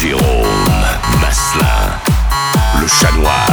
Jérôme Maslin, le chanoine.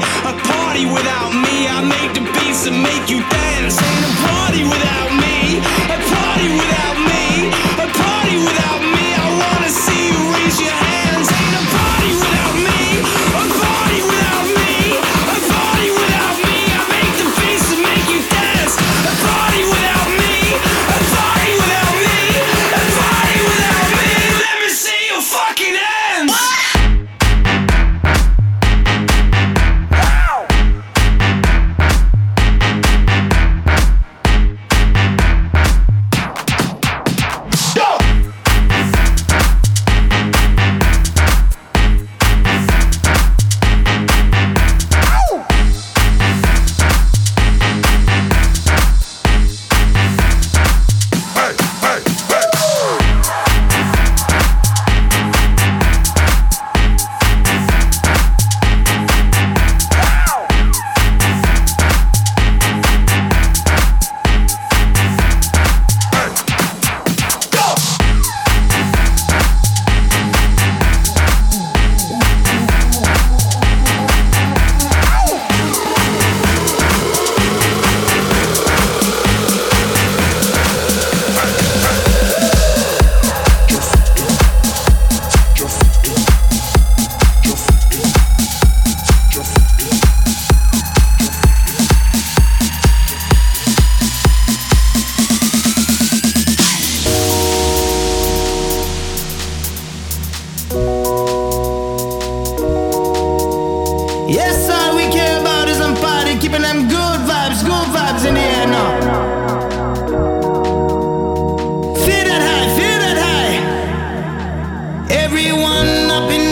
A party without me, I make the beats and make you dance. Ain't a party without me. up in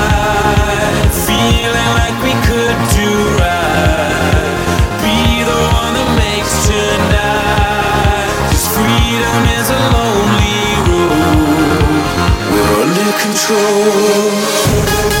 control.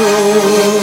under